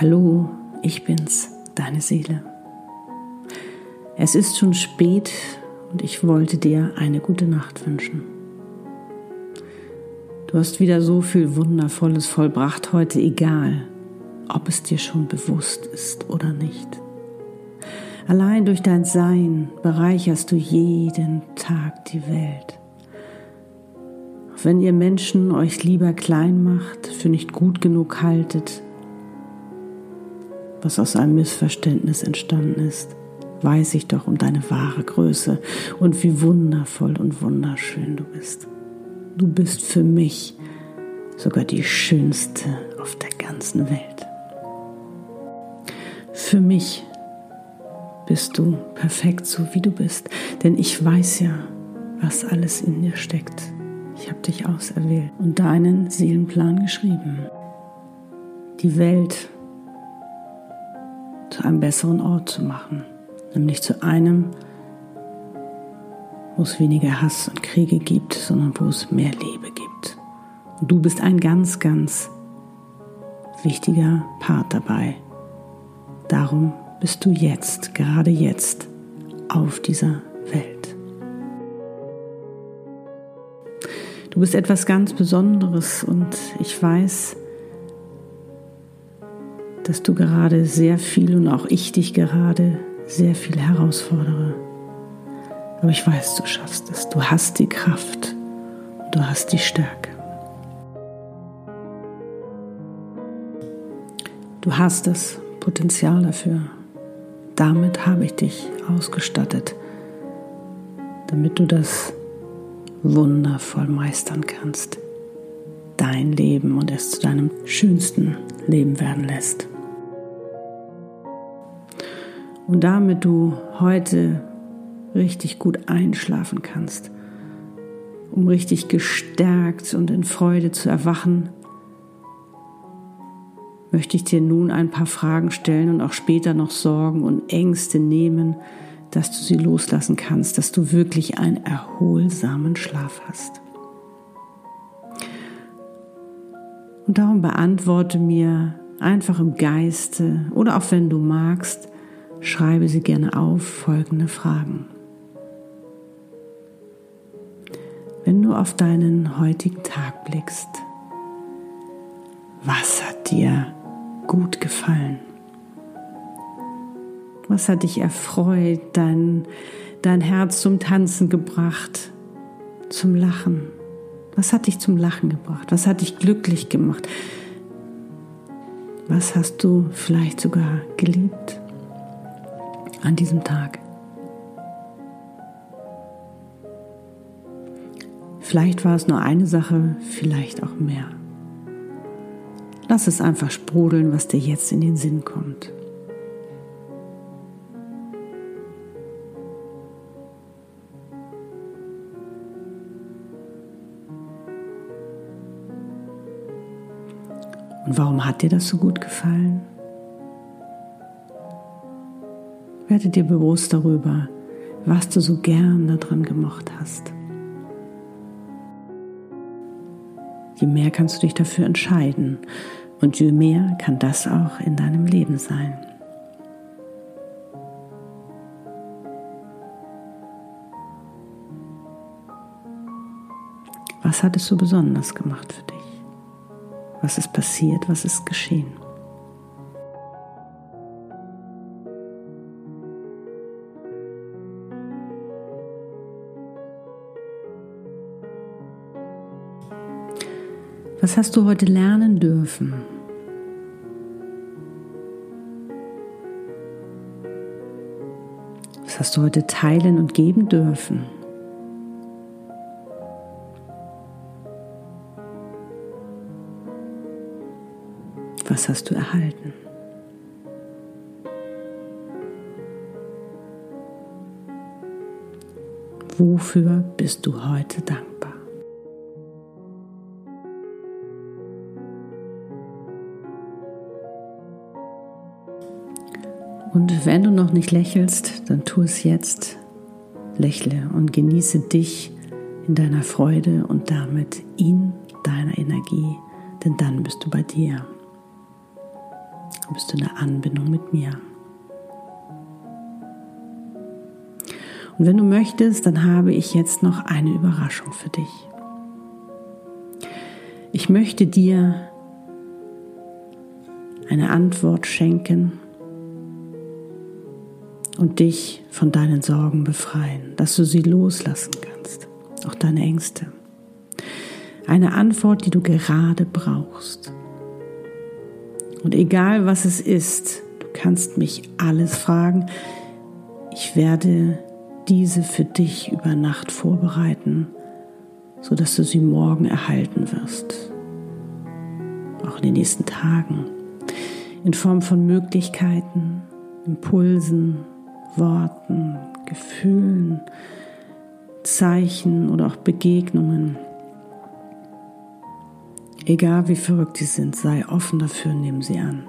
Hallo, ich bin's, deine Seele. Es ist schon spät und ich wollte dir eine gute Nacht wünschen. Du hast wieder so viel Wundervolles vollbracht heute, egal ob es dir schon bewusst ist oder nicht. Allein durch dein Sein bereicherst du jeden Tag die Welt. Auch wenn ihr Menschen euch lieber klein macht, für nicht gut genug haltet, was aus einem Missverständnis entstanden ist, weiß ich doch um deine wahre Größe und wie wundervoll und wunderschön du bist. Du bist für mich sogar die schönste auf der ganzen Welt. Für mich bist du perfekt so wie du bist, denn ich weiß ja, was alles in dir steckt. Ich habe dich auserwählt und deinen Seelenplan geschrieben. Die Welt zu einem besseren Ort zu machen, nämlich zu einem, wo es weniger Hass und Kriege gibt, sondern wo es mehr Liebe gibt. Und du bist ein ganz, ganz wichtiger Part dabei. Darum bist du jetzt, gerade jetzt, auf dieser Welt. Du bist etwas ganz Besonderes und ich weiß, dass du gerade sehr viel und auch ich dich gerade sehr viel herausfordere. Aber ich weiß, du schaffst es. Du hast die Kraft du hast die Stärke. Du hast das Potenzial dafür. Damit habe ich dich ausgestattet, damit du das wundervoll meistern kannst. Dein Leben und es zu deinem schönsten Leben werden lässt. Und damit du heute richtig gut einschlafen kannst, um richtig gestärkt und in Freude zu erwachen, möchte ich dir nun ein paar Fragen stellen und auch später noch Sorgen und Ängste nehmen, dass du sie loslassen kannst, dass du wirklich einen erholsamen Schlaf hast. Und darum beantworte mir einfach im Geiste oder auch wenn du magst, schreibe sie gerne auf folgende Fragen. Wenn du auf deinen heutigen Tag blickst, was hat dir gut gefallen? Was hat dich erfreut, dein, dein Herz zum Tanzen gebracht, zum Lachen? Was hat dich zum Lachen gebracht? Was hat dich glücklich gemacht? Was hast du vielleicht sogar geliebt? An diesem Tag. Vielleicht war es nur eine Sache, vielleicht auch mehr. Lass es einfach sprudeln, was dir jetzt in den Sinn kommt. Und warum hat dir das so gut gefallen? Werde dir bewusst darüber, was du so gern daran gemocht hast. Je mehr kannst du dich dafür entscheiden und je mehr kann das auch in deinem Leben sein. Was hat es so besonders gemacht für dich? Was ist passiert? Was ist geschehen? Was hast du heute lernen dürfen? Was hast du heute teilen und geben dürfen? Was hast du erhalten? Wofür bist du heute dankbar? Und wenn du noch nicht lächelst, dann tu es jetzt. Lächle und genieße dich in deiner Freude und damit in deiner Energie, denn dann bist du bei dir. dann bist du in der Anbindung mit mir. Und wenn du möchtest, dann habe ich jetzt noch eine Überraschung für dich. Ich möchte dir eine Antwort schenken und dich von deinen Sorgen befreien, dass du sie loslassen kannst, auch deine Ängste. Eine Antwort, die du gerade brauchst. Und egal was es ist, du kannst mich alles fragen. Ich werde diese für dich über Nacht vorbereiten, sodass du sie morgen erhalten wirst. Auch in den nächsten Tagen. In Form von Möglichkeiten, Impulsen, Worten, Gefühlen, Zeichen oder auch Begegnungen. Egal wie verrückt sie sind, sei offen dafür nimm sie an.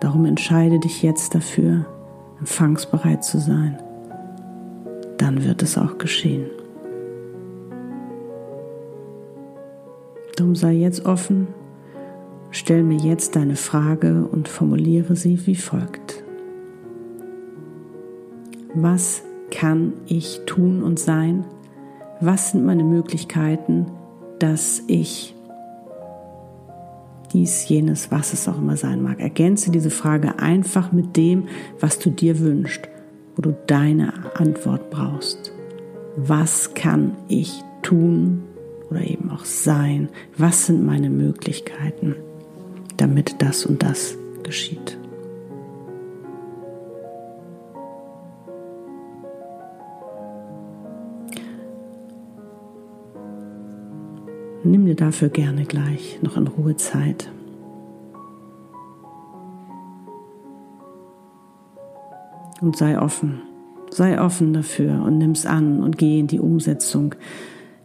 Darum entscheide dich jetzt dafür, empfangsbereit zu sein. Dann wird es auch geschehen. Darum sei jetzt offen, stell mir jetzt deine Frage und formuliere sie wie folgt. Was kann ich tun und sein? Was sind meine Möglichkeiten, dass ich dies, jenes, was es auch immer sein mag. Ergänze diese Frage einfach mit dem, was du dir wünschst, wo du deine Antwort brauchst. Was kann ich tun oder eben auch sein? Was sind meine Möglichkeiten, damit das und das geschieht? Nimm dir dafür gerne gleich noch in Ruhe Zeit. Und sei offen, sei offen dafür und nimm's an und geh in die Umsetzung,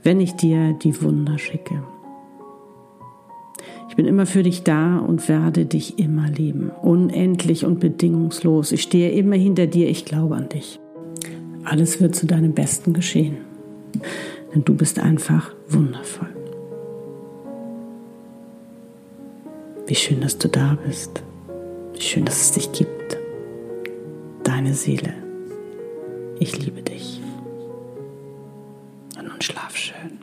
wenn ich dir die Wunder schicke. Ich bin immer für dich da und werde dich immer lieben, unendlich und bedingungslos. Ich stehe immer hinter dir, ich glaube an dich. Alles wird zu deinem Besten geschehen, denn du bist einfach wundervoll. Wie schön, dass du da bist. Wie schön, dass es dich gibt. Deine Seele. Ich liebe dich. Und nun schlaf schön.